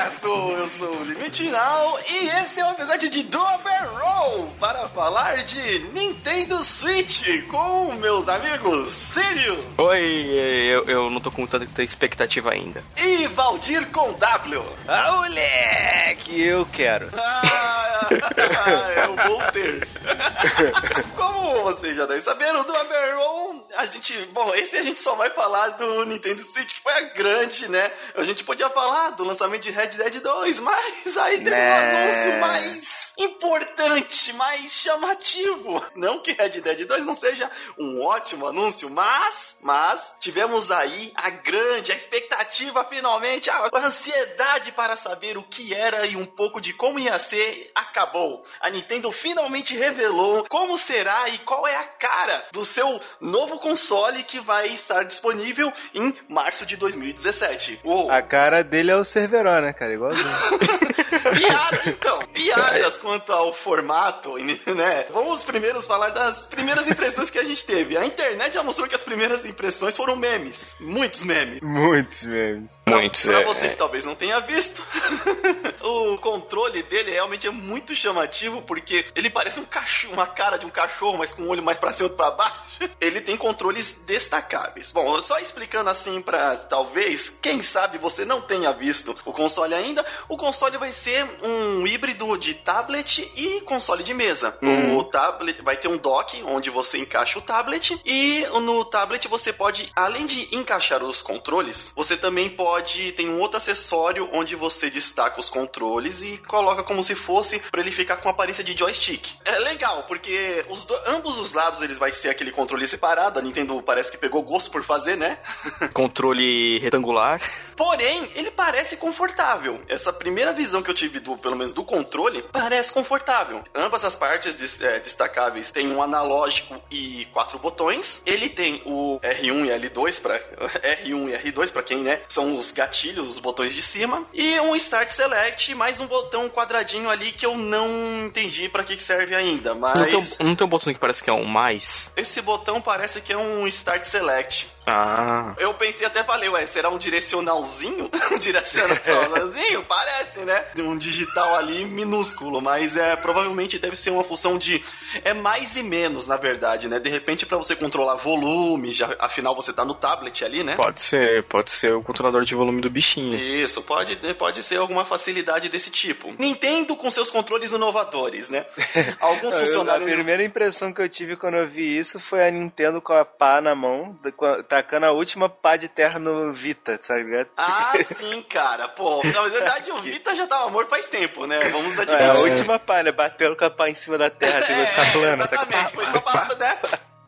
Eu sou o Limite Final e esse é o episódio de Dober Roll para falar de Nintendo Switch com meus amigos Sírio. Oi, eu, eu não tô com tanta expectativa ainda. E Valdir com W. Ah, moleque, eu quero. Ah, eu vou ter. Como vocês já devem saber, o Dober Roll, a gente. Bom, esse a gente só vai falar do Nintendo Switch, que foi a grande, né? A gente podia falar do lançamento de Red Dead 2, mas aí teve um Né. anúncio mais importante, mais chamativo. Não que Red Dead 2 não seja um ótimo anúncio, mas, mas tivemos aí a grande, a expectativa finalmente, a ansiedade para saber o que era e um pouco de como ia ser, acabou. A Nintendo finalmente revelou como será e qual é a cara do seu novo console que vai estar disponível em março de 2017. Uou. A cara dele é o Cerveró, né, cara? Igualzinho. Piada, então. Piadas quanto ao formato, né? Vamos primeiros falar das primeiras impressões que a gente teve. A internet já mostrou que as primeiras impressões foram memes. Muitos memes. Muitos memes. Muitos, Pra é. você que talvez não tenha visto, o controle dele realmente é muito chamativo porque ele parece um cachorro, uma cara de um cachorro, mas com o olho mais pra cima e pra baixo. Ele tem controles destacáveis. Bom, só explicando assim pra talvez, quem sabe você não tenha visto o console ainda, o console vai ser um híbrido de tablet e console de mesa. Hum. O tablet vai ter um dock onde você encaixa o tablet e no tablet você pode, além de encaixar os controles, você também pode tem um outro acessório onde você destaca os controles e coloca como se fosse para ele ficar com aparência de joystick. É legal porque os do- ambos os lados eles vai ser aquele controle separado. A Nintendo parece que pegou gosto por fazer, né? Controle retangular. Porém, ele parece confortável. Essa primeira visão que eu tive, do, pelo menos do controle, parece confortável. Ambas as partes des- é, destacáveis têm um analógico e quatro botões. Ele tem o R1 e L2 para R1 e R2 para quem, né? São os gatilhos, os botões de cima e um Start Select, mais um botão quadradinho ali que eu não entendi para que serve ainda, mas Não tem, não tem um botão que parece que é um mais? esse botão parece que é um Start Select. Ah. Eu pensei até, falei, ué, será um direcionalzinho? um direcionalzinho? Parece, né? Um digital ali minúsculo, mas é provavelmente deve ser uma função de é mais e menos, na verdade, né? De repente para você controlar volume, já afinal você tá no tablet ali, né? Pode ser, pode ser o controlador de volume do bichinho. Isso, pode, pode ser alguma facilidade desse tipo. Nintendo com seus controles inovadores, né? Alguns Eu- a funcionários. primeira impressão que eu tive quando eu vi isso foi a Nintendo com a pá na mão, a- tacando a última pá de terra no Vita, sabe? Ah, sim, cara. Pô, na verdade o Vita já tava morto faz tempo, né? Vamos É, admitir. a última pá, né? Batendo com a pá em cima da terra, assim, vai ficar plana. Exatamente, foi só pra, né?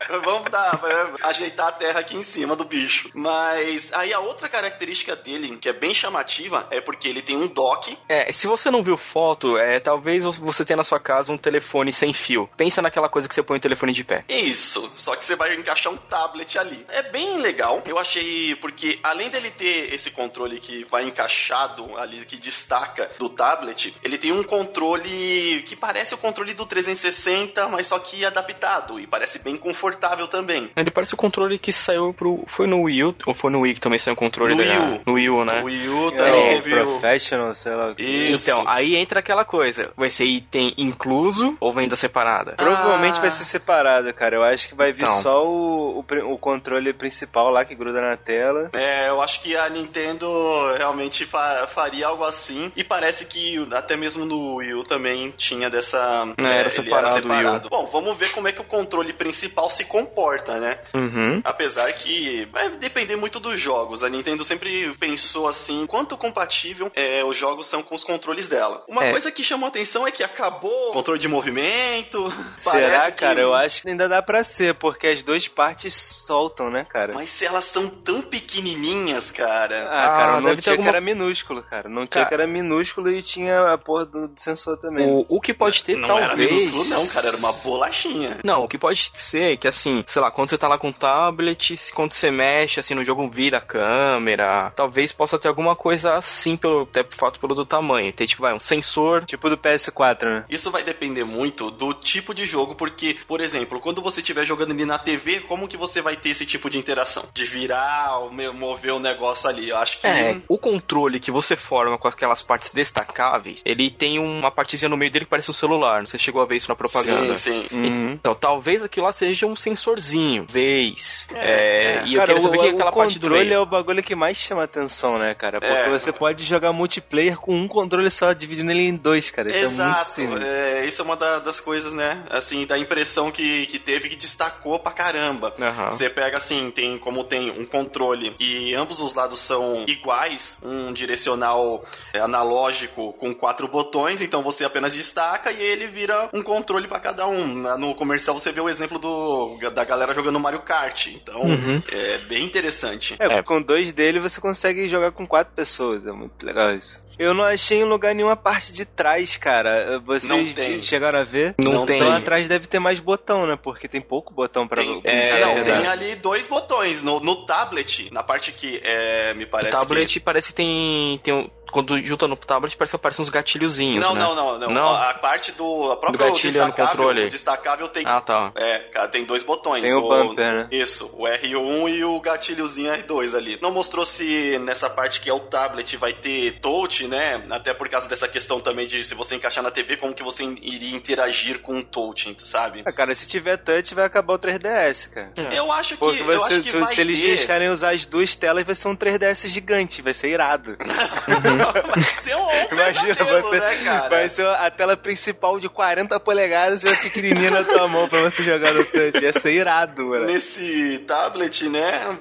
Vamos dar, ajeitar a terra aqui em cima do bicho. Mas aí a outra característica dele, que é bem chamativa, é porque ele tem um dock. É, se você não viu foto, é, talvez você tenha na sua casa um telefone sem fio. Pensa naquela coisa que você põe o telefone de pé. Isso, só que você vai encaixar um tablet ali. É bem legal. Eu achei, porque além dele ter esse controle que vai encaixado ali, que destaca do tablet, ele tem um controle que parece o controle do 360, mas só que adaptado. E parece bem confortável também. Ele parece o controle que saiu pro. Foi no Wii U? Ou foi no Wii que também saiu um controle No da- Wii U. No Wii U, né? O Wii U É, também o teve o... Professional, sei lá. o. Isso. Então, aí entra aquela coisa. Vai ser item incluso ou venda separada? Provavelmente Ah. vai ser separado, cara. Eu acho que vai vir Então. só o, o, o controle principal lá que gruda na tela. É, eu acho que a Nintendo realmente fa- faria algo assim. E parece que até mesmo no Wii U também tinha dessa. É, era ele separado o Wii U. Bom, vamos ver como é que o controle principal se comporta, né? Uhum. Apesar que vai depender muito dos jogos. A Nintendo sempre pensou assim, quanto compatível é, os jogos são com os controles dela. Uma É. coisa que chamou atenção é que acabou o controle de movimento. Será, que- cara? Eu acho que ainda dá pra ser, porque as duas partes soltam, né, cara? Mas se elas são tão pequenininhas, cara. Ah, cara, Ah, não tinha alguma- que era minúsculo, cara. Não tinha Cara. que era minúsculo e tinha a porra do, sensor também. O, o que pode ter, não talvez. era minúsculo, não, cara. Era uma bolachinha. Não, o que pode ser é que assim, sei lá, quando você tá lá com o tablet, quando você mexe, assim, no jogo vira a câmera. Talvez possa ter alguma coisa assim, pelo, até por fato pelo do tamanho. Tem, tipo, vai, um sensor. Tipo do PS4, né? Isso vai depender muito do tipo de jogo, porque, por exemplo, quando você estiver jogando ali na TV, como que você vai ter esse tipo de interação? De virar, mover o negócio ali. Eu acho que. É, o controle que você forma com aquelas partes destacáveis, ele tem uma partezinha no meio dele que parece um celular. Você chegou a ver isso na propaganda? Sim, sim. Uhum. Então, talvez aquilo lá seja um sensorzinho, vez. É, É, é. E eu Cara, queria saber o que é aquela o parte do controle meio. é o bagulho que mais chama atenção, né, cara? Porque É. você pode jogar multiplayer com um controle só, dividindo ele em dois, cara. Isso é muito Exato, simples. é, isso é uma da- das coisas, né? Assim, da impressão que, que teve que destacou pra caramba. Aham. Você pega assim, tem como tem um controle e ambos os lados são iguais, um direcional é, analógico com quatro botões, então você apenas destaca e ele vira um controle pra cada um. No comercial você vê o exemplo do da galera jogando Mario Kart, então Uhum. é bem interessante. É, É. com dois dele você consegue jogar com quatro pessoas. É muito legal isso. Eu não achei em lugar nenhum a parte de trás, cara. Vocês Não tem. chegaram a ver? Não, Não tem. Então atrás deve ter mais botão, né? Porque tem pouco botão pra Tem, é, não, tem ali dois botões. No, no tablet, na parte que é, me parece tablet que... parece que tem, tem um- quando junta no tablet parece que aparecem uns gatilhozinhos, Não, né? não, não, não, Não? A parte do... A própria Do gatilho no destacável, controle. o destacável tem... Ah, tá. É, cara, tem dois botões. Tem o bumper, né? Isso, o R1 e o gatilhozinho R2 ali. Não mostrou se nessa parte que é o tablet vai ter touch, né? Até por causa dessa questão também de se você encaixar na TV, como que você iria interagir com o touch, sabe? Ah, cara, se tiver touch vai acabar o 3DS, cara. É. Eu acho que, Porque eu você, acho que se, vai se eles ter. deixarem usar as duas telas, vai ser um 3DS gigante, vai ser irado. vai ser um Imagina você. né, cara? Vai ser a tela principal de 40 polegadas e uma pequenininha na tua mão pra você jogar no touch. Ia ser irado, mano. Nesse tablet, né?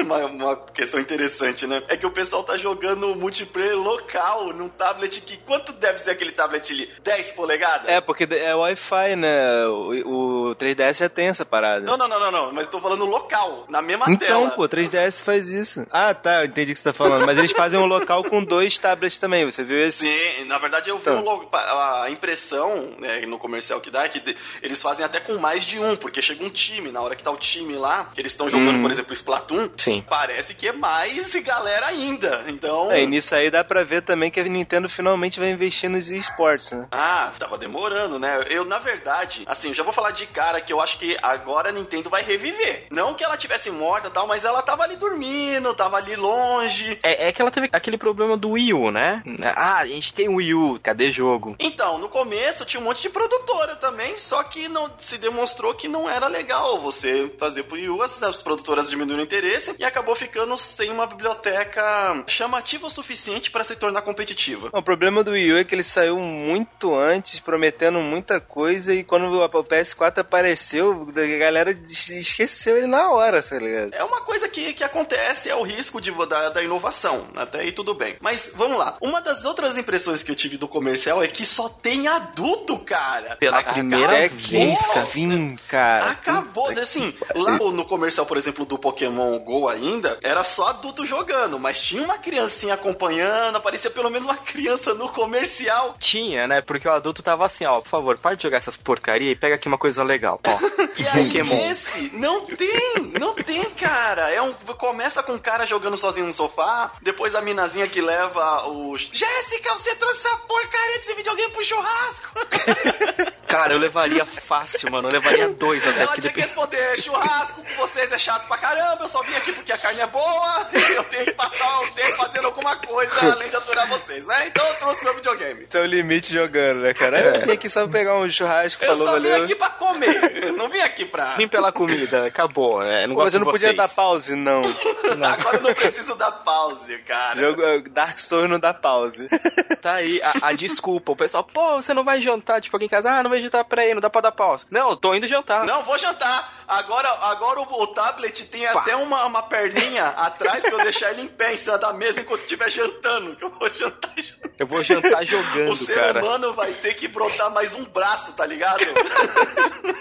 Uma, uma questão interessante, né? É que o pessoal tá jogando multiplayer local num tablet que. Quanto deve ser aquele tablet ali? 10 polegadas? É, porque é Wi-Fi, né? O, o 3DS já tem essa parada. Não, não, não, não, não. Mas tô falando local, na mesma Então, tela. pô, 3DS faz isso. Ah, tá, entendi o que você tá falando. Mas eles fazem um local com dois tablets também, você viu esse? Sim, na verdade eu vi Então. um a impressão né, no comercial que dá é que eles fazem até com mais de um, porque chega um time, na hora que tá o time lá, que eles estão jogando, Hum. por exemplo, Splatoon, Sim. parece que é mais galera ainda. Então. É, e nisso aí dá pra ver também que a Nintendo finalmente vai investir nos esportes, né? Ah, tava demorando, né? Eu, na verdade, assim, eu já vou falar de cara que eu acho que agora a Nintendo vai reviver. Não que ela tivesse morta e tal, mas ela tava ali dormindo, tava ali longe. É, é que ela teve aquele problema do Wii U, né? Ah, a gente tem o Wii U, cadê jogo? Então, no começo tinha um monte de produtora também, só que não se demonstrou que não era legal você fazer pro Wii U, as, as produtoras diminuíram o interesse e acabou ficando sem uma biblioteca chamativa o suficiente para se tornar competitiva. O problema do Wii U é que ele saiu muito antes, prometendo muita coisa, e quando o o PS4 apareceu, a galera es- esqueceu ele na hora, tá ligado? É uma coisa que, que acontece, é o risco de, da, da inovação. Até aí tudo bem. Mas vamos lá. Uma das outras impressões que eu tive do comercial é que só tem adulto, cara. Pela Acabou. primeira É vez, cara. Vim, cara. Acabou, Puta assim, lá no comercial, por exemplo, do Pokémon GO ainda, era só adulto jogando, mas tinha uma criancinha acompanhando, aparecia pelo menos uma criança no comercial. Tinha, né? Porque o adulto tava assim, ó, por favor, para de jogar essas porcaria e pega aqui uma coisa legal, ó. E aí, Pokémon. esse, não tem, não tem, cara. É um, começa com um cara jogando sozinho no sofá, depois a minazinha que leva o... Jéssica, você trouxe essa porcaria desse videogame pro churrasco. Cara, eu levaria fácil, mano. Eu levaria dois até, Ela porque tinha que responder, churrasco com vocês é chato pra caramba, eu só vim aqui porque a carne é boa, eu tenho que passar o tempo fazendo alguma coisa além de aturar vocês, né? Então eu trouxe meu videogame. É o limite jogando, né, cara? Eu vim aqui só pra pegar um churrasco, Eu falou, só vim valeu. aqui pra comer, eu não vim aqui pra... Vim pela comida, acabou, né? Não Pô, gosto Mas eu não de podia dar pause, não. Agora eu não preciso dar pause, cara. Jogo, eh, Dark Souls não dá pause. Tá aí a, a desculpa. O pessoal, pô, você não vai jantar, tipo, aqui em casa, ah, não vai jantar pra aí, não dá pra dar pausa. Não, eu tô indo jantar. Não, vou jantar. Agora, agora o, o tablet tem Pá. até uma, uma perninha atrás pra eu deixar ele em pé em cima da mesa enquanto estiver jantando. Que eu vou jantar junto. Eu vou jantar jogando, O ser cara. humano vai ter que brotar mais um braço, tá ligado?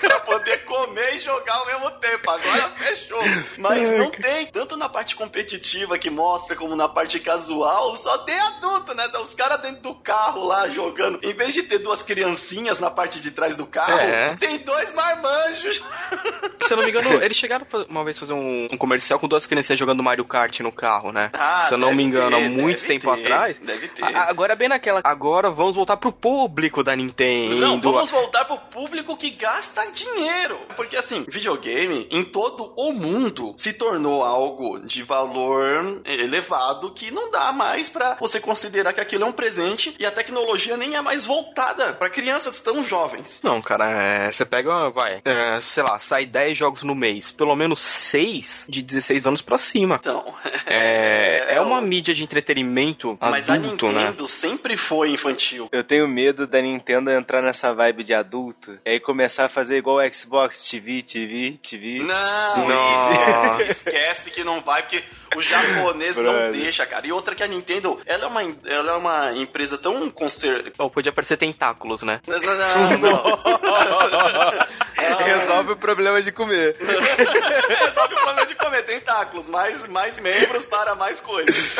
pra poder comer e jogar ao mesmo tempo. Agora fechou. Mas não tem, tanto na parte competitiva que mostra, como na parte casual, só tem adulto, né? Os caras dentro do carro lá jogando. Em vez de ter duas criancinhas na parte de trás do carro, É. tem dois marmanjos. Se eu não me engano, eles chegaram uma vez fazer um, um comercial com duas crianças jogando Mario Kart no carro, né? Ah, Se eu não me engano, há ter, muito deve tempo ter, atrás. Deve ter. A- Agora é bem naquela. Agora vamos voltar pro público da Nintendo. Não, vamos voltar pro público que gasta dinheiro. Porque assim, videogame em todo o mundo se tornou algo de valor elevado que não dá mais pra você considerar que aquilo é um presente e a tecnologia nem é mais voltada pra crianças tão jovens. Não, cara, é, você pega, vai, é, sei lá, sai 10 jogos no mês, pelo menos 6 de 16 anos pra cima. Então, É, é uma o- mídia de entretenimento mas a adulto, né? Nintendo sempre foi infantil. Eu tenho medo da Nintendo entrar nessa vibe de adulto e aí começar a fazer igual o Xbox TV, TV, TV. Não, Não. esquece, que não vai, porque o japonês não deixa, cara. E outra que a Nintendo, ela é uma, ela é uma empresa tão conser... Ou podia parecer tentáculos, né? Não, não, não. Resolve o problema de comer. Resolve o problema de comer tentáculos, mais, mais membros para mais coisas.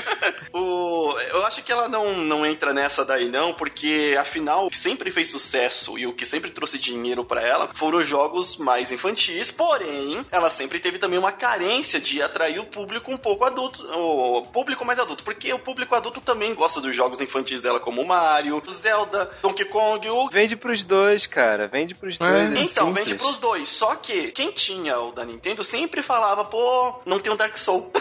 o, eu acho que ela não, não entra nessa daí não, porque afinal o que sempre fez sucesso e o que sempre trouxe dinheiro para ela foram os jogos mais infantis, porém ela sempre teve também uma carência de atrair o público um pouco adulto, o público mais adulto, porque o público adulto também gosta dos jogos infantis dela como Mario, Zelda, Donkey Kong, o Vende pros dois, cara. Vende pros dois. é então, simples. vende pros dois. Só que quem tinha o da Nintendo sempre falava, pô, não tem um Dark Soul.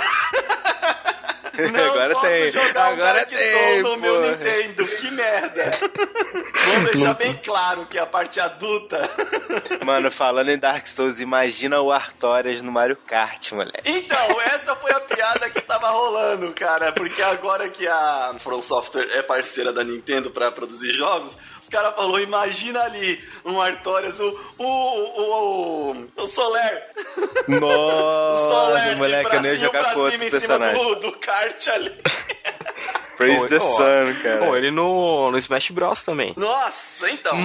Não Agora posso tem. jogar Agora um Dark tem, Soul no meu porra. Nintendo, que merda. Vamos deixar bem claro que a parte adulta. Mano, falando em Dark Souls, imagina o Artorias no Mario Kart, moleque. Então, essa foi a piada que tava rolando, cara. Porque agora que a From Software é parceira da Nintendo pra produzir jogos, os caras falaram, imagina ali um Artorias, o, o, o, o, o Soler. O Nossa, Soler de moleque, eu nem jogar pra cima em cima personagem. do, do kart ali. Praise the Sun, cara. Pô, ele no, no Smash Bros também. Nossa, então. a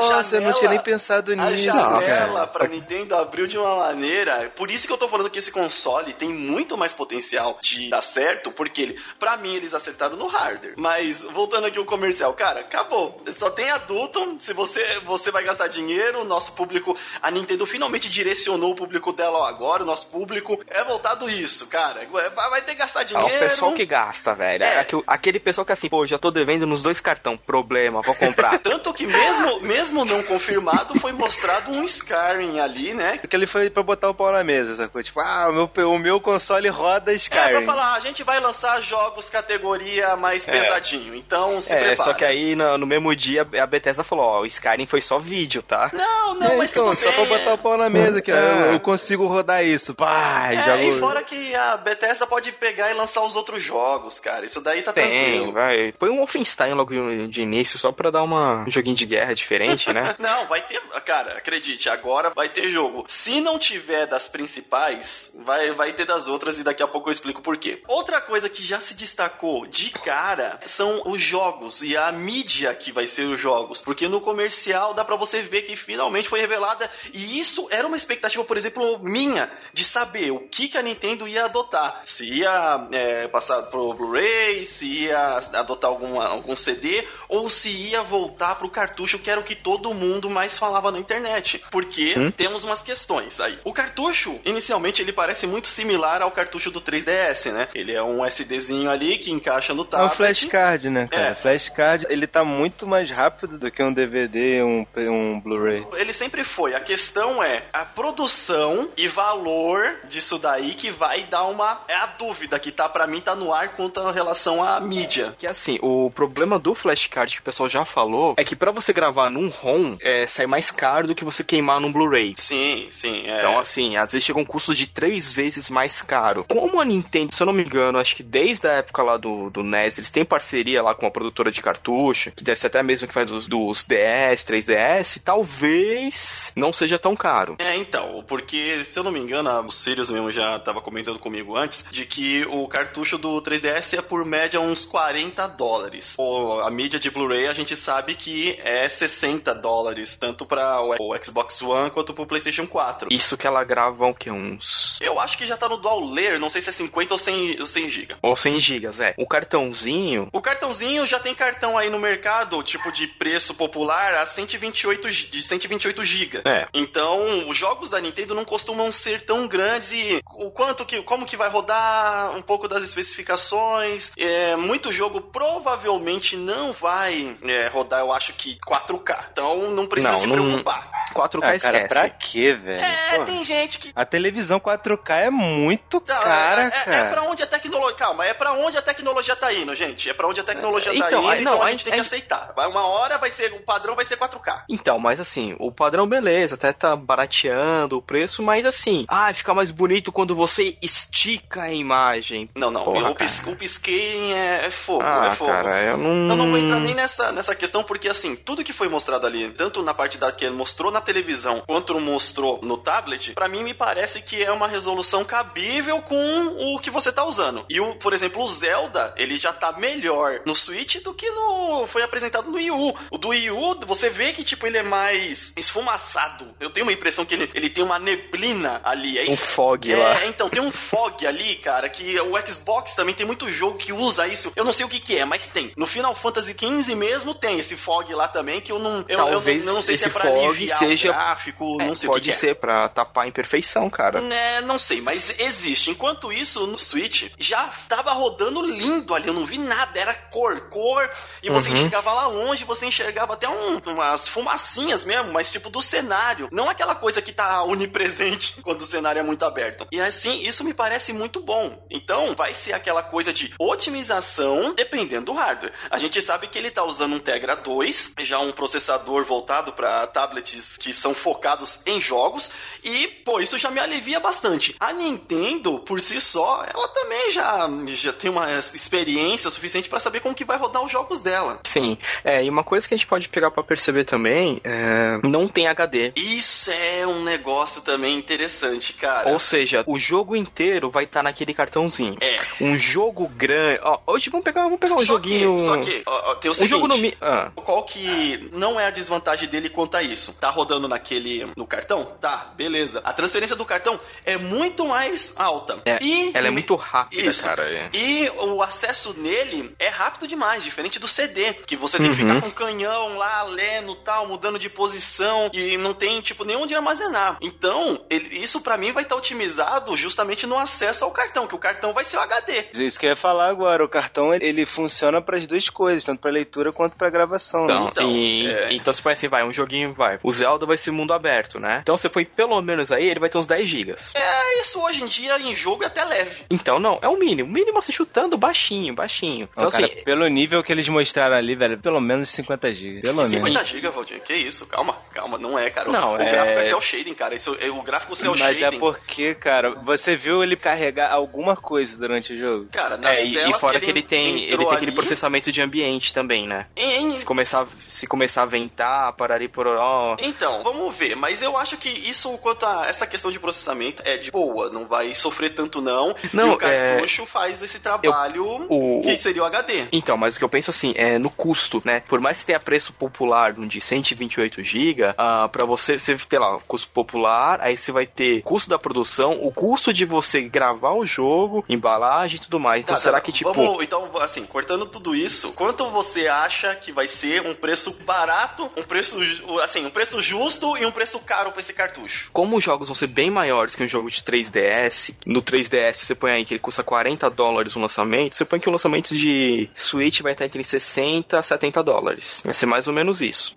Nossa, eu não tinha nem janela- pensado A nisso. janela cara. pra Nintendo abriu de uma maneira. Por isso que eu tô falando que esse console tem muito mais potencial de dar certo, porque ele, pra mim eles acertaram no hardware. Mas voltando aqui o comercial, cara, acabou. Só tem adulto. Se você você vai gastar dinheiro, o nosso público, a Nintendo finalmente direcionou o público dela ó, agora, o nosso público é voltado isso, cara. Vai vai ter que gastar Ah, dinheiro. o pessoal que gasta, velho. É. É. aquele- Aquele pessoal que assim, pô, já tô devendo nos dois cartão. Problema, vou comprar. Tanto que mesmo, mesmo não confirmado, foi mostrado um Skyrim ali, né? Porque ele foi pra botar o pau na mesa, sacou? Tipo, ah, o meu, o meu console roda É, Skyrim. pra falar, a gente vai lançar jogos categoria mais pesadinho, então se é, prepara. só que aí no, no mesmo dia a Bethesda falou, ó, o Skyrim foi só vídeo, tá? Não, não, É, mas então, tudo só bem. pra botar o pau na mesa, que É. eu, eu consigo rodar isso. Pá, É, jogo... e fora que a Bethesda pode pegar e lançar os outros jogos, cara. Isso daí tá Tem, tranquilo. vai. Põe um Wolfenstein logo de início, só pra dar uma, um joguinho de guerra diferente, né? Não, vai ter. Cara, acredite, agora vai ter jogo. Se não tiver das principais, vai, vai ter das outras e daqui a pouco eu explico por quê. Outra coisa que já se destacou de cara são os jogos e a mídia que vai ser os jogos. Porque no comercial dá pra você ver que finalmente foi revelada. E isso era uma expectativa, por exemplo, minha, de saber o que, que a Nintendo ia adotar. Se ia é, passar pro Blu-ray, se ia adotar alguma, algum CD, ou se ia voltar pro cartucho, que era o que todo mundo mais falava na internet. Porque temos umas questões aí. O cartucho, inicialmente, ele parece muito similar ao cartucho do 3DS, né? Ele é um SDzinho ali que encaixa no É um tablet. flashcard, né, cara? É. Flashcard, ele tá muito mais rápido do que um DVD, um, um Blu-ray. Ele sempre foi. A questão é a produção e valor disso daí que vai dar uma. É a dúvida que tá pra mim, tá no ar quanto a relação à mídia. Que assim, o problema do flashcard que o pessoal já falou é que pra você gravar num ROM é, sai mais caro do que você queimar num Blu-ray. Sim, sim. É. Então, assim, às vezes chega um custo de três vezes mais caro. Como a Nintendo, se eu não me engano, acho que desde a época lá do, do NES, eles têm parceria lá com a produtora de cartucho, que deve ser até mesmo que faz dos, dos DS, 3DS, talvez não seja tão caro. É, então, porque se eu não me engano, o Sirius mesmo já tava comentando comigo antes, de que o cartucho do 3DS é por média uns 40 dólares. O, a mídia de Blu-ray a gente sabe que é 60 dólares, tanto para o Xbox One quanto pro PlayStation 4. Isso que ela grava o que? Uns. Eu acho que já tá no Dual Layer, não sei se é 50 ou 100, ou 100 GB. Ou 100 gigas, é. O cartãozinho. O cartãozinho já tem cartão aí no mercado, tipo de preço popular, a 128, de 128 GB. É. Então, os jogos da Nintendo não costumam ser tão grandes e o quanto que, como que vai rodar, um pouco das especificações. É, muito jogo provavelmente não vai é, rodar, eu acho que 4K. Então, não precisa Não, se não- preocupar. 4K Ah, cara, esquece. pra quê, velho? É, Pô, tem gente que A televisão 4K é muito Não, cara, é, é, cara. é pra onde a tecnologia. Calma, é pra onde a tecnologia tá indo, gente. É pra onde a tecnologia tá Então, indo, aí- não, então a gente tem que aí- aceitar. Vai uma hora vai ser. O padrão vai ser 4K. Então, mas assim, o padrão beleza, até tá barateando o preço, mas assim, ah, fica mais bonito quando você estica a imagem. Não, não. Porra, o, pis, o pisquei é, é fogo, Ah, é fogo. cara, eu não. Eu não vou entrar nem nessa, nessa questão, porque assim, tudo que foi mostrado ali, tanto na parte da que ele mostrou na televisão, quanto mostrou no tablet, pra mim me parece que é uma resolução cabível com o que você tá usando. E o, por exemplo, o Zelda, ele já tá melhor no Switch do que no foi apresentado no Wii U. O do Wii U, você vê que tipo ele é mais esfumaçado. Eu tenho uma impressão que ele, ele tem uma neblina ali, é Um isso. fog É, lá. então, tem um fog ali, cara, que o Xbox também tem muito jogo que usa isso. Eu não sei o que que é, mas tem. No Final Fantasy XV mesmo tem esse fog lá também, que eu não... Eu, Talvez eu, não- eu não sei se é esse pra fog seja- o gráfico, É, não sei pode que que é. ser pra tapar a imperfeição, cara. Né, não sei, mas existe. Enquanto isso, no Switch, já tava rodando lindo ali, eu não vi nada, era cor, cor, e você Uhum. enxergava lá longe, você enxergava até um- umas fumacinhas mesmo, mas tipo do cenário, não aquela coisa que tá onipresente quando o cenário é muito aberto. E assim, isso me parece muito bom. Então, vai ser aquela coisa de otimização dependendo do hardware. A gente sabe que ele tá usando um Tegra 2, já um processador voltado para tablets que são focados em jogos, e pô, isso já me alivia bastante. A Nintendo, por si só, ela também já, já tem uma experiência suficiente para saber como que vai rodar os jogos dela. Sim. É, e uma coisa que a gente pode pegar pra perceber também é. Não tem HD. Isso é um negócio também interessante, cara. Ou seja, o jogo inteiro vai estar naquele cartãozinho. É. Um jogo grande. Ó, hoje vamos pegar, vamos pegar um só joguinho. que, só que, ó, tem o um seguinte, jogo no. Mi- Ah. Qual que não é a desvantagem dele quanto a isso? Tá rodando naquele. no cartão? Tá, beleza. A transferência do cartão é muito mais alta. É, e ela é muito rápida, Isso. cara. é. E o acesso nele é rápido demais, diferente do CD, que você tem que Uhum. ficar com o canhão lá, lendo tal, mudando de posição e não tem tipo nenhum de armazenar. Então, ele- isso pra mim vai estar otimizado justamente no acesso ao cartão, que o cartão vai ser o HD. Isso que eu ia falar agora. O cartão ele, ele funciona para as duas coisas, tanto para leitura quanto para gravação. Então, né? Então, e- é. então você põe assim, vai, um joguinho vai. O Zelda vai ser mundo aberto, né? Então você põe pelo menos aí, ele vai ter uns 10 gigas. É, isso hoje em dia em jogo é até leve. Então, não, é o mínimo. O mínimo assim, chutando baixinho, baixinho. Então, Não, cara, assim, pelo nível que eles mostraram ali, velho, pelo menos 50 GB. Pelo menos. 50 GB, Valdir. Que isso? Calma, calma, não é, cara. Não, o é- gráfico é cel shading, cara. Isso, é- o gráfico cel Mas shading. é porque, cara, você viu ele carregar alguma coisa durante o jogo? Cara, nas é, e, e fora que que ele tem, ele tem aquele ali, processamento de ambiente também, né? em- Se começar, se começar a ventar, parar ali por ó, Então, vamos ver. Mas eu acho que isso, quanto a essa questão de processamento, é de boa. Não vai sofrer tanto, não. Não, e o cartucho faz esse trabalho o- que seria o HD. Então, mas o que eu penso assim, é no custo, né? Por mais que tenha preço popular de 128 GB, ah, para você, você ter lá, custo popular, aí você vai ter custo da produção, o custo de você gravar o jogo, embalagem e tudo mais. Então, Tá, será tá, que tipo Vamos, então, assim, cortando tudo isso, quanto você acha que vai ser um preço barato, um preço, assim, um preço justo e um preço caro pra esse cartucho? como os jogos vão ser bem maiores que um jogo de 3DS, no 3DS você põe aí que ele custa 40 dólares o lançamento, você põe que o lançamento de Switch vai estar entre 60 a 70 dólares. Vai ser mais ou menos isso.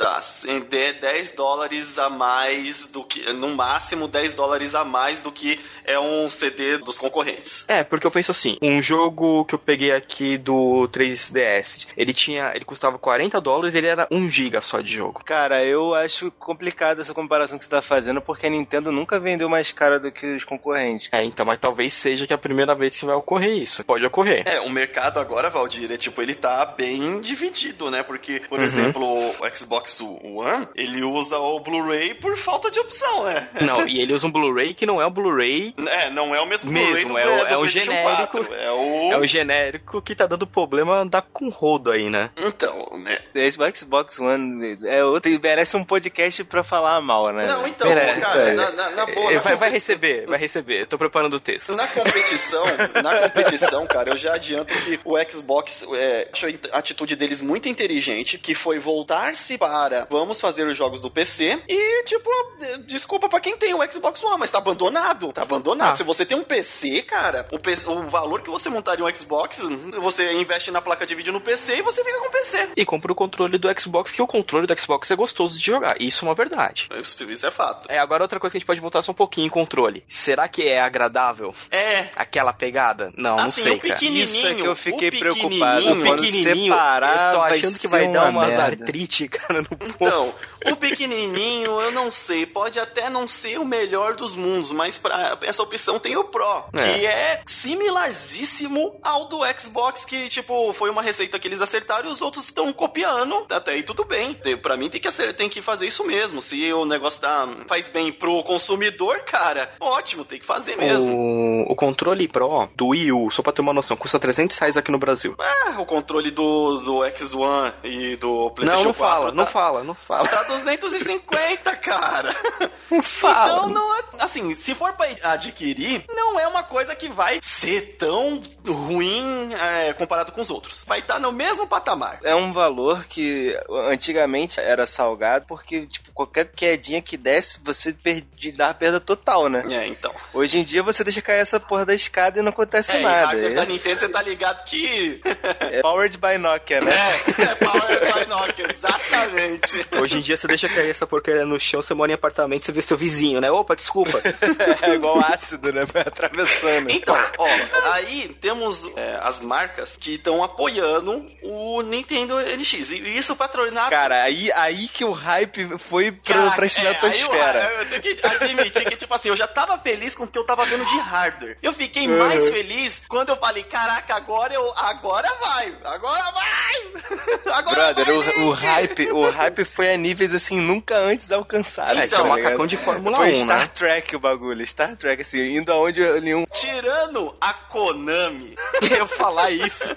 De- 10 dólares a mais do que, no máximo 10 dólares a mais do que é um CD dos concorrentes. É, porque eu penso assim, um jogo que eu peguei aqui do 3DS, ele tinha, ele custava 40 dólares, ele era 1 giga só de jogo. Cara, eu acho complicado essa comparação que você tá fazendo, porque a Nintendo nunca vendeu mais cara do que os concorrentes. concorrente. É, então, mas talvez seja que a primeira vez que vai ocorrer isso. Pode ocorrer. É, o mercado agora, Valdir, é tipo, ele tá bem dividido, né? Porque, por Uhum. exemplo, o Xbox One, ele usa o Blu-ray por falta de opção, né? Não, e ele usa um Blu-ray que não é o Bluray, É, não é o mesmo Mesmo, Blu-ray do, é o- do é o PlayStation genérico. 4, É o... é o genérico que tá dando problema andar com rodo aí, né? Então, né? Esse Xbox One é outro, merece um podcast pra falar mal, né? Não, então, Pera, cara, na, na, na boa... Ele na vai, vai receber, vai receber. Eu tô preparando o texto. Na competição, na competição, cara, eu já adianto que o Xbox é, achou a atitude deles muito inteligente, que foi voltar-se para vamos fazer os jogos do PC e, tipo, desculpa pra quem tem o Xbox One, mas tá abandonado. Tá abandonado. Ah. Se você tem um PC, cara, o, PC o valor que você montaria um Xbox, você investe na placa de vídeo no PC e você fica com o PC. E compra o controle do Xbox, que o controle do Xbox é gostoso de jogar. Isso é uma verdade. Isso, isso é fato. É, agora outra coisa que a gente pode voltar só um pouquinho em controle. Será que é agradável É. aquela pegada? Não, não Assim, sei, o cara. pequenininho, Isso é que eu fiquei o preocupado. pequenininho, Quando separar, eu tô vai achando que vai dar uma umas merda. artrite, cara, no povo. Então, o pequenininho, eu não sei, pode até não ser o melhor dos mundos, mas para essa opção tem o Pro, É. que é similarzíssimo ao do Xbox, que tipo foi uma receita que eles acertaram e os outros estão copiando. Até aí tudo bem. Tem- Pra mim tem que acertar, tem que fazer isso mesmo. Se o negócio tá, faz bem pro consumidor, cara, ótimo, tem que fazer mesmo. O, o controle Pro do Wii U, só pra ter uma noção, custa 300 reais aqui no Brasil. Ah, o controle do, do X1 e do PlayStation Não, não 4 fala, tá, não fala, não fala. Tá 250, cara. Não fala. Então, não é, assim, se for pra adquirir, não é uma coisa que vai ser tão ruim é, comparado com os outros. Vai estar no mesmo patamar. É um valor que antigamente era salgado, porque, tipo, qualquer quedinha que desse, você perdi, dava perda total, né? É, então. Hoje em dia você deixa cair essa porra da escada e não acontece É, nada. É, da Nintendo, você tá ligado que... é powered by Nokia, né? É, é Power exatamente. Hoje em dia você deixa cair essa porcaria no chão, você mora em apartamento, você vê seu vizinho, né? Opa, desculpa. É igual ácido, né? Vai atravessando. Então, ó, aí temos é, as marcas que estão apoiando o Nintendo NX. E isso patrocinado Cara, aí, aí que o hype foi pro, Cara, pra é, aí eu, eu tenho que admitir que, tipo assim, eu já tava feliz com o que eu tava vendo de hardware. Eu fiquei Uhum. mais feliz quando eu falei, caraca, agora eu. Agora vai! Agora vai! Agora Brother, o, o hype, o hype foi a níveis assim nunca antes alcançados. É, um tá macacão de Fórmula Foi 1, Star né? Trek o bagulho, Star Trek, assim, indo aonde nenhum. Tirando a Konami, Eu ia falar isso.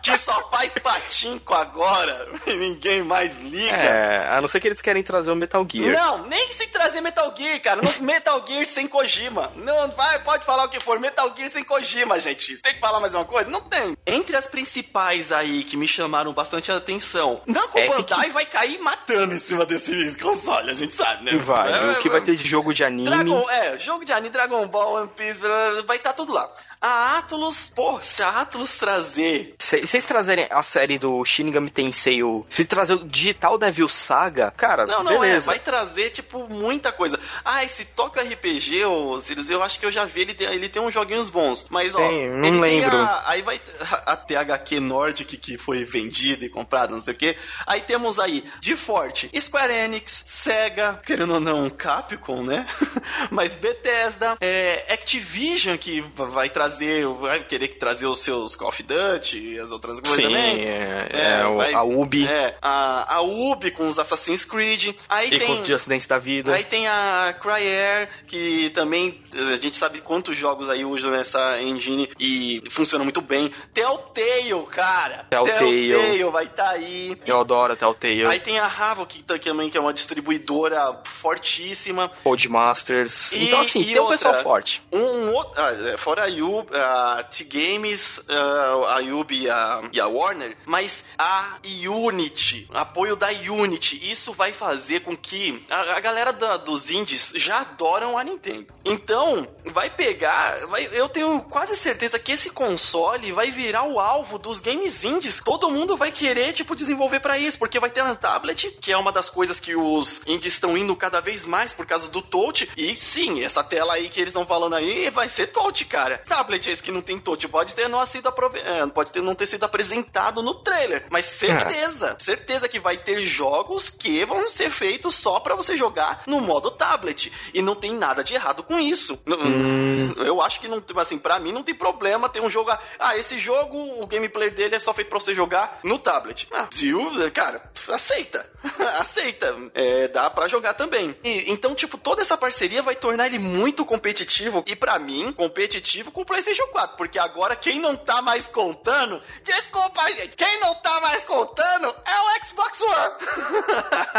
que só faz patinco agora e ninguém mais liga. É, a não ser que eles querem trazer o Metal Gear. Não, nem se trazer Metal Gear, cara. Não, Metal Gear sem Kojima. Não, vai, pode falar o que for. Metal Gear sem Kojima, gente. Tem que falar mais uma coisa? Não tem. Entre as principais aí que me chamaram bastante a atenção, Namco Epic. Bandai vai cair matando em cima desse console, a gente sabe, né? Vai, É, o que vai ter de jogo de anime. Dragon, é, jogo de anime, Dragon Ball, One Piece, vai estar tudo lá. A Atlus, pô, se a Atlus trazer Se eles trazerem a série do Shin Megami Tensei, o- se trazer o Digital Devil Saga, cara, Não, não, é, beleza. vai trazer, tipo, muita coisa. Ah, esse Tokyo RPG, ô, Sirius, eu acho que eu já vi, ele tem, ele tem uns joguinhos bons. Mas, ó, Tem, não ele tem lembro. a- aí vai a, a THQ Nordic que foi vendida e comprada, não sei o quê. Aí temos aí, de forte, Square Enix, Sega, querendo ou não, Capcom, né? Mas Bethesda, é, Activision, que vai trazer, vai querer trazer os seus Call of Duty e as outras coisas Sim, também. é, É, é, vai- a Ubi É, a, a Ubi com os Assassin's Creed. Aí e tem... com os Just Dance da vida. Aí tem a Cryer, que também a gente sabe quantos jogos aí usam essa engine e funciona muito bem. Telltale, cara. Telltale. vai estar aí. Eu adoro Telltale. Aí tem a Havok que tá- também, que é uma distribuidora fortíssima. Codemasters. E- então, assim, tem um outra, pessoal forte. Um outro, ah, é, fora a Yubi, a T-Games, ah, a Yubi a, e a Warner, mas a Unity, apoio da Unity, isso vai fazer com que a, a galera da- dos indies já adoram a Nintendo. Então, vai pegar, vai, eu tenho quase certeza que esse console vai virar o alvo dos games indies. Todo mundo vai querer, tipo, desenvolver pra isso, porque vai ter na tablet, que é uma das coisas que os indies estão indo cada vez mais por causa do touch. E sim, essa tela aí que eles estão falando aí vai ser touch, cara. Tablet esse que não tem touch pode ter não sido aprove... é, pode ter não ter sido apresentado no trailer, mas certeza, é. certeza que vai ter jogos que vão ser feitos só para você jogar no modo tablet e não tem nada de errado com isso. Hum. Eu acho que não, assim, para mim não tem problema ter um jogo, ah, esse jogo, o gameplay dele é só feito para você jogar no tablet. Ah, se cara, aceita. aceita. É, dá para jogar também. E, então, tipo, toda essa parceria vai tornar ele muito competitivo. E para mim, competitivo com o PlayStation 4. Porque agora quem não tá mais contando. Desculpa, gente. Quem não tá mais contando é o Xbox One.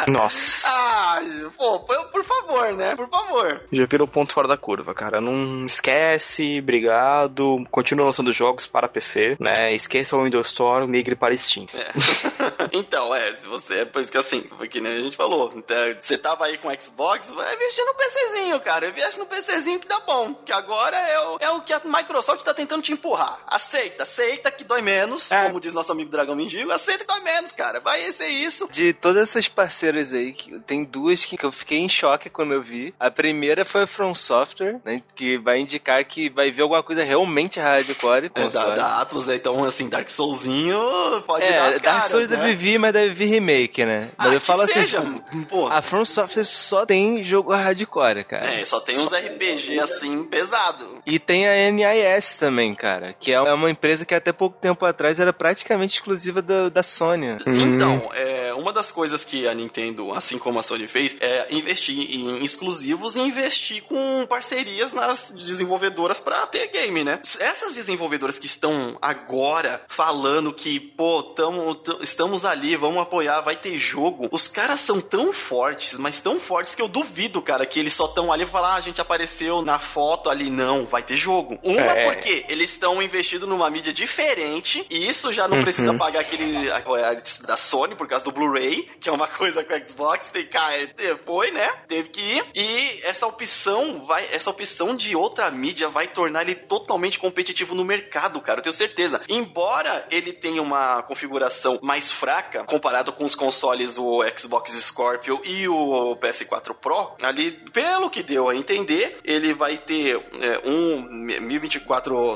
Nossa. Ai, pô, por favor, né? Por favor. Já virou ponto fora da curva, cara. Não esquece, obrigado. Continua lançando jogos para PC, né? Esqueça o Windows Store, migre para Steam. É. então, é, se você. É por isso que assim, porque né, a gente falou, então, você tava aí com Xbox, vai investir no PCzinho, cara. Investe no PCzinho que dá bom. Que agora é o, é o que a Microsoft tá tentando te empurrar. Aceita, aceita que dói menos, é. como diz nosso amigo Dragão Mendigo, aceita que dói menos, cara. Vai ser isso. De todas essas parceiras aí, tem duas que eu fiquei em choque quando eu vi. A primeira foi a From Software, né? Que vai indicar que vai ver alguma coisa realmente hardcore. É, da, da Atlas, então, assim, Dark Soulzinho pode é, dar as Dark Souls né? deve vir, mas deve vir remake, né? Mas ah, eu falo assim, seja, tipo, a From Software só tem jogo hardcore, cara. É, só tem uns RPG assim pesado. E tem a NIS também, cara, que é uma empresa que até pouco tempo atrás era praticamente exclusiva da, da Sony. Então, é, uma das coisas que a Nintendo, assim como a Sony fez, é investir em exclusivos e investir com parcerias nas desenvolvedoras para ter game, né? Essas desenvolvedoras que estão agora falando que, pô, tamo, estamos ali, vamos apoiar, vai ter jogo. Os caras são tão fortes, mas tão fortes que eu duvido, cara, que eles só estão ali e falar, ah, a gente apareceu na foto ali. Não, vai ter jogo. Uma, é. porque eles estão investindo numa mídia diferente, e isso já não uhum. precisa pagar aquele a, a, da Sony por causa do Blu-ray, que é uma coisa que o Xbox tem que foi, né? Teve que ir. E essa opção vai, essa opção de outra mídia vai tornar ele totalmente competitivo no mercado, cara. Eu tenho certeza. Embora ele tenha uma configuração mais fraca comparado com os consoles do Xbox Scorpio e o PS4 Pro, ali, pelo que deu a entender, ele vai ter é, um 1024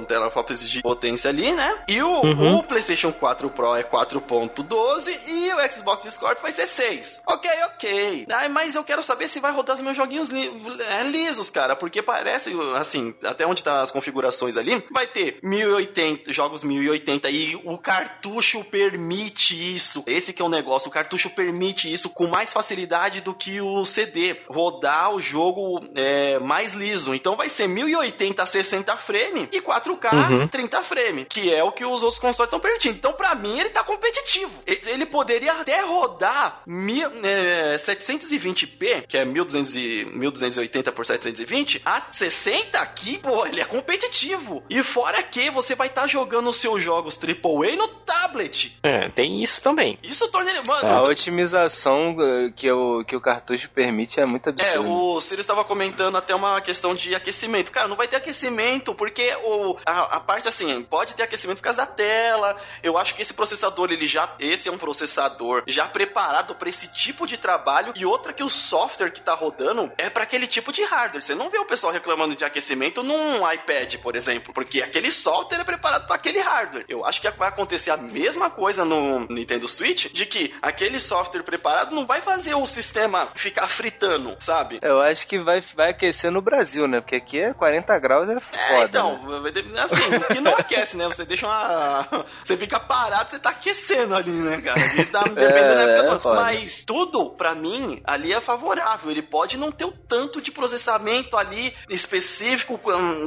teraflops de potência ali, né? E o, uhum. o PlayStation 4 Pro é 4.12 e o Xbox Scorpio vai ser 6. Ok, ok. Ah, mas eu quero saber se vai rodar os meus joguinhos li é, lisos, cara, porque parece, assim, até onde tá as configurações ali, vai ter 1080, jogos 1080 e o cartucho permite isso. Esse que é o negócio, o cartucho permite isso com mais facilidade do que o CD, rodar o jogo é, mais liso. Então vai ser 1080 a 60 frame e 4K uhum. 30 frame, que é o que os outros consoles estão permitindo. Então para mim ele tá competitivo. Ele poderia até rodar mil, é, 720p, que é 1200 e, 1280 por 720, a 60 aqui, pô, ele é competitivo. E fora que você vai estar tá jogando os seus jogos AAA no tablet. É, tem isso também. Isso torna ele, mano. A otimização uh, que o, que o cartucho permite é muito absurdo. É, o Sirius estava comentando até uma questão de aquecimento. Cara, não vai ter aquecimento porque o, a, a, parte assim, pode ter aquecimento por causa da tela. Eu acho que esse processador, ele já. Esse é um processador já preparado para esse tipo de trabalho. E outra que o software que tá rodando é para aquele tipo de hardware. Você não vê o pessoal reclamando de aquecimento num iPad, por exemplo, porque aquele software é preparado para aquele hardware. Eu acho que vai acontecer a mesma coisa no Nintendo Switch, de que aquele software preparado não vai fazer o sistema ficar fritando, sabe? Eu acho que vai, vai aquecer no Brasil, né? Porque aqui é 40 graus, é, é foda. É, então, né? assim, que não aquece, né? Você deixa uma. Você fica parado, você tá aquecendo ali, né, cara? E tá, dependendo da época é. Mas tudo, pra mim, ali é favorável. Ele pode não ter o tanto de processamento ali específico,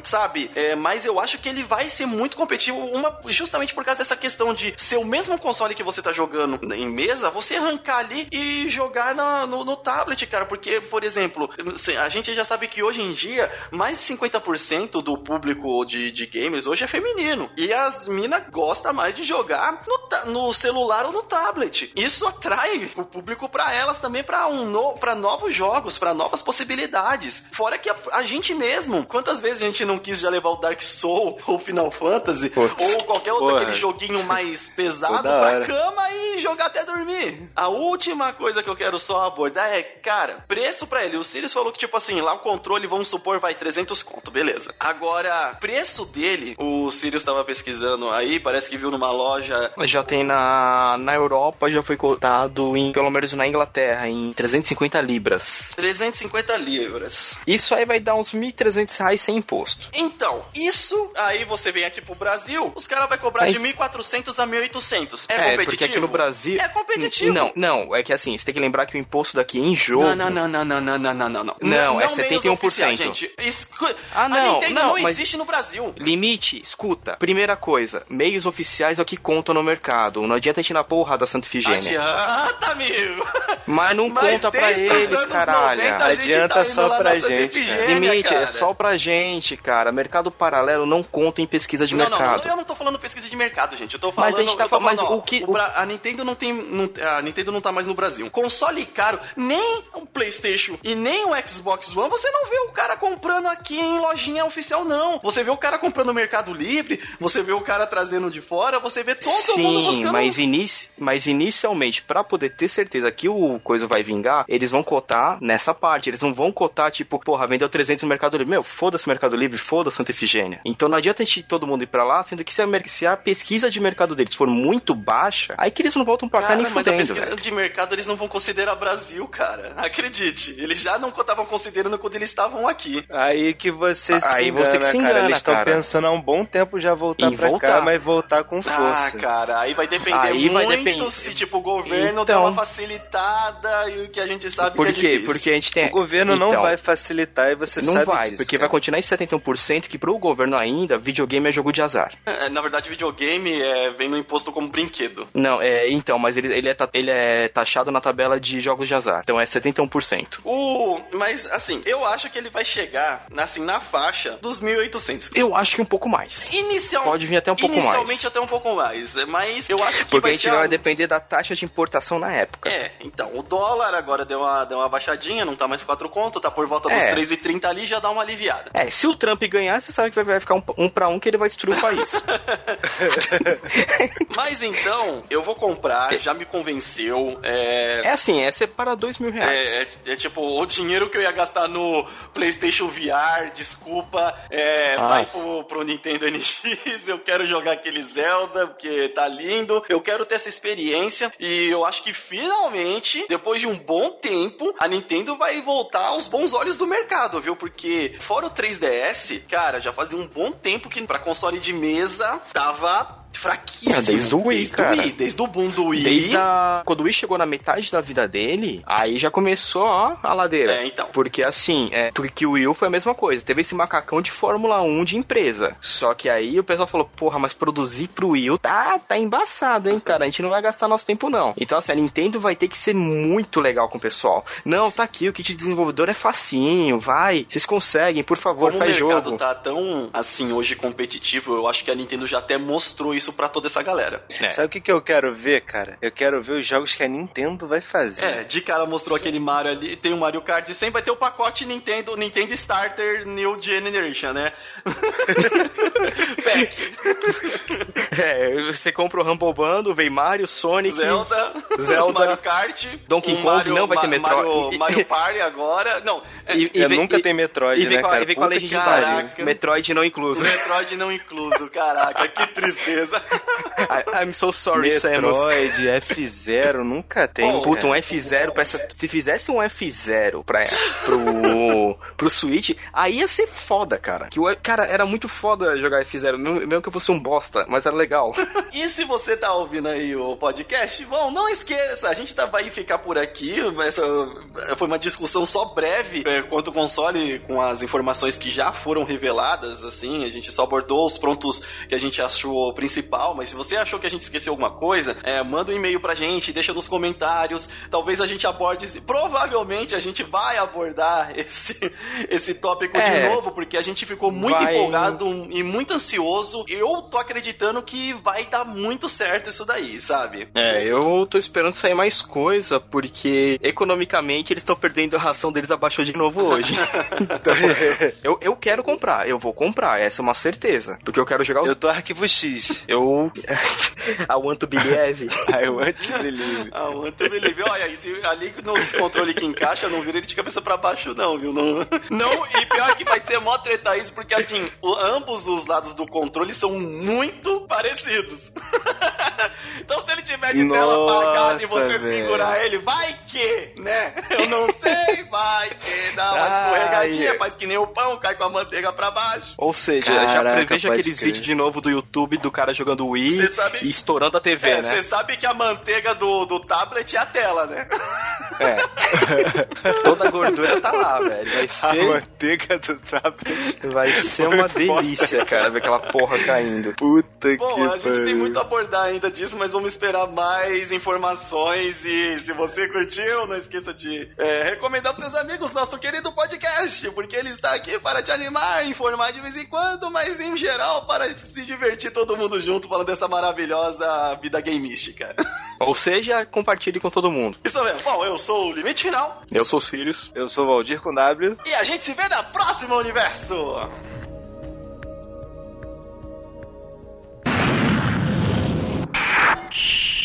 sabe? É, mas eu acho que ele vai ser muito competitivo, uma, justamente por causa dessa questão de ser o mesmo console que você tá jogando em mesa, você arrancar ali e jogar na, no, no tablet, cara. Porque, por exemplo, a gente já sabe que hoje em dia, mais de 50% do público de, de gamers hoje é feminino. E as minas gostam mais de jogar no, no celular ou no tablet. Isso atrai o público para elas também para um no, pra novos jogos, para novas possibilidades. Fora que a, a, gente mesmo, quantas vezes a gente não quis já levar o Dark Soul ou Final Fantasy ou qualquer outro Porra. aquele joguinho mais pesado pra cama e jogar até dormir. A última coisa que eu quero só abordar é, cara, preço pra ele. O Sirius falou que, tipo assim, lá o controle, vamos supor, vai 300 conto, beleza. Agora, preço dele, o Sirius tava pesquisando aí, parece que viu numa loja Já tem na, na Europa, já foi cotado em, pelo menos na Inglaterra, em 350 libras. 350 libras. Isso aí vai dar uns 1.300 reais sem imposto. Então, isso aí você vem aqui pro Brasil, os caras vão cobrar Mas- de 1.400 a 1.800. É, É, competitivo? porque aqui no Brasil. É competitivo. Não, não, é que assim, você tem que lembrar que o imposto daqui em jogo. Não, não, não, não, não, não, não, não, não. Não, é meios 71%. oficiais, gente. Escu... Ah, não, não, não, existe no Brasil. Limite, escuta. Primeira coisa, meios oficiais é o que contam no mercado. Não adianta a gente na porra da Santa Ifigênia. Adianta, amigo. Mas não Mas conta pra eles, caralho. 90 a gente Adianta tá só pra gente, Limite, cara. é só pra gente, cara. Mercado paralelo não conta em pesquisa de Não, não, mercado. não, eu não tô falando pesquisa de mercado, gente. Eu tô falando. Mas a gente tá falando- mas ó, o que- Bra- A Nintendo não tem. não- a Nintendo não tá mais no Brasil. Console caro, nem o PlayStation e nem o Xbox One, você não vê o cara comprando aqui em lojinha oficial, não. Você vê o cara comprando no Mercado Livre, você vê o cara trazendo de fora, você vê todo mundo Sim, buscando. mas, inici... mas inicialmente, pra poder ter certeza que o coisa vai vingar, eles vão cotar nessa parte. Eles não vão cotar, tipo, porra, vendeu 300 no Mercado Livre. Meu, foda-se o Mercado Livre, foda-se Santa Efigênia. Então não adianta a gente todo mundo ir pra lá, sendo que se a, se a pesquisa de mercado deles for muito baixa, aí que eles não voltam pra cá Cara, nem mas a fudendo, pesquisa velho. de mercado eles não vão considerar Brasil, cara. Acredite. Eles já não estavam considerando quando eles estavam aqui. Aí que você Aí se engana, você que se cara. Engana, Eles estão cara. pensando há um bom tempo já voltar Em pra cá, voltar. mas voltar com Ah, força. cara, aí vai depender Aí vai muito depender. se, tipo, o governo Então. der uma facilitada e o que a gente sabe Por que é quê? difícil. Porque a gente tem. O governo não Então, vai facilitar e você Não sabe vai, disso, porque cara. vai continuar em 71%, que pro governo ainda, videogame é jogo de azar. É, Na verdade, videogame é, vem no imposto como brinquedo. Não, é, então, mas ele, ele, é, ele é taxado na tabela de jogos de azar. Então é 71%. O, mas, assim, eu acho que ele vai chegar, assim, na faixa dos 1.800. Eu acho que um pouco mais. Inicial, Pode vir até um pouco Inicialmente mais. até um pouco mais, mas eu acho que Porque vai a gente vai depender da taxa de importação na época. É, então, o dólar agora deu uma, deu uma baixadinha, não tá mais 4 conto, tá por volta dos É. 3,30 ali, já dá uma aliviada. É, se o Trump ganhar, você sabe que vai, vai ficar um, um pra um que ele vai destruir o país. Mas então, eu vou comprar, já me convenceu, é... é assim, é separar dois mil reais. É, é- é tipo, o dinheiro que eu ia gastar no PlayStation VR, desculpa, é, Vai pro, pro Nintendo NX. Eu quero jogar aquele Zelda, porque tá lindo. Eu quero ter essa experiência. E eu acho que finalmente, depois de um bom tempo, a Nintendo vai voltar aos bons olhos do mercado, viu? Porque, fora o 3DS, cara, já fazia um bom tempo que pra console de mesa tava. Fraquíssimo. É, desde o Wii, desde cara. O Wii, desde o boom do Wii. Desde a... Quando o Wii chegou na metade da vida dele, aí já começou, ó, a ladeira. É, então. Porque assim, é, porque o Wii foi a mesma coisa. Teve esse macacão de Fórmula 1 de empresa. Só que aí o pessoal falou, porra, mas produzir pro Wii tá, tá embaçado, hein, cara. A gente não vai gastar nosso tempo, não. Então, assim, a Nintendo vai ter que ser muito legal com o pessoal. Não, tá aqui, o kit de desenvolvedor é facinho, vai. Vocês conseguem, por favor, Como o faz mercado jogo. tá tão, assim, hoje competitivo, eu acho que a Nintendo já até mostrou isso pra toda essa galera. É. Sabe o que, que eu quero ver, cara? Eu quero ver os jogos que a Nintendo vai fazer. É, de cara mostrou aquele Mario ali, tem o Mario Kart 100, vai ter o pacote Nintendo, Nintendo Starter New Generation, né? Pack, É, você compra o Rumble Bundle, vem Mario, Sonic, Zelda, Zelda, Mario Kart, Donkey Kong, Mario, não vai ter Metroid. Mario, Mario Party agora, não, é, E- É, vem- nunca e- tem Metroid, E vem né, com a, cara? e vem com a Puta Legend que Body. pariu. Metroid não incluso. Metroid não incluso, caraca, que tristeza. I- I'm so sorry, Samus. Metroid, F0, nunca tem. Puta, um cara. F0 pra essa. Se fizesse um F0 pra, pro, pro Switch, aí ia ser foda, cara. Que o, cara, era muito foda jogar F0. Mesmo que eu fosse um bosta, mas era legal. E se você tá ouvindo aí o podcast, bom, não esqueça, a gente tá, vai ficar por aqui. Essa foi uma discussão só breve é, quanto ao console, com as informações que já foram reveladas, assim. A gente só abordou os prontos que a gente achou principal, mas se você achou que a gente esqueceu alguma coisa, é, manda um e-mail pra gente, deixa nos comentários. Talvez a gente aborde. Provavelmente a gente vai abordar esse, esse tópico é, de novo, porque a gente ficou muito vai... empolgado e muito ansioso. Eu tô acreditando que vai dar muito certo isso daí, sabe? É, eu tô esperando sair mais coisa, porque economicamente eles estão perdendo a ração deles abaixou de novo hoje. então, eu, eu quero comprar, eu vou comprar, essa é uma certeza. Porque eu quero jogar os. Eu tô arquivo X. Eu. I want to believe. I want to believe. I want to believe. Olha, se, ali no controle que encaixa, não vira ele de cabeça pra baixo, não, viu? Não, não e pior que vai ser mó treta isso, porque assim, o, ambos os lados do controle são muito parecidos. então se ele tiver de Nossa, tela apagada e você velho. segurar ele, vai que, né? Eu não sei, vai que dá uma escorregadinha, faz que nem o pão, cai com a manteiga pra baixo. Ou seja, Caraca, já preveja aqueles crer. vídeos de novo do YouTube do cara jogando Wii sabe, e estourando a TV, é, né? Você sabe que a manteiga do, do tablet é a tela, né? É. Toda a gordura tá lá, velho. Vai ser... A manteiga do tablet. Vai ser uma delícia, cara, ver aquela porra caindo. Puta Bom, que a gente tem muito a abordar ainda disso, mas vamos esperar mais informações e se você curtiu, não esqueça de é, recomendar pros seus amigos nosso querido podcast, porque ele está aqui para te animar, informar de vez em quando, mas em geral para se divertir todo mundo junto falando dessa maravilhosa vida gameística. Ou seja, compartilhe com todo mundo. Isso mesmo. Bom, eu sou sou o Limite Final. Eu sou o Sirius. Eu sou o Valdir com W. E a gente se vê na próxima universo! Shh.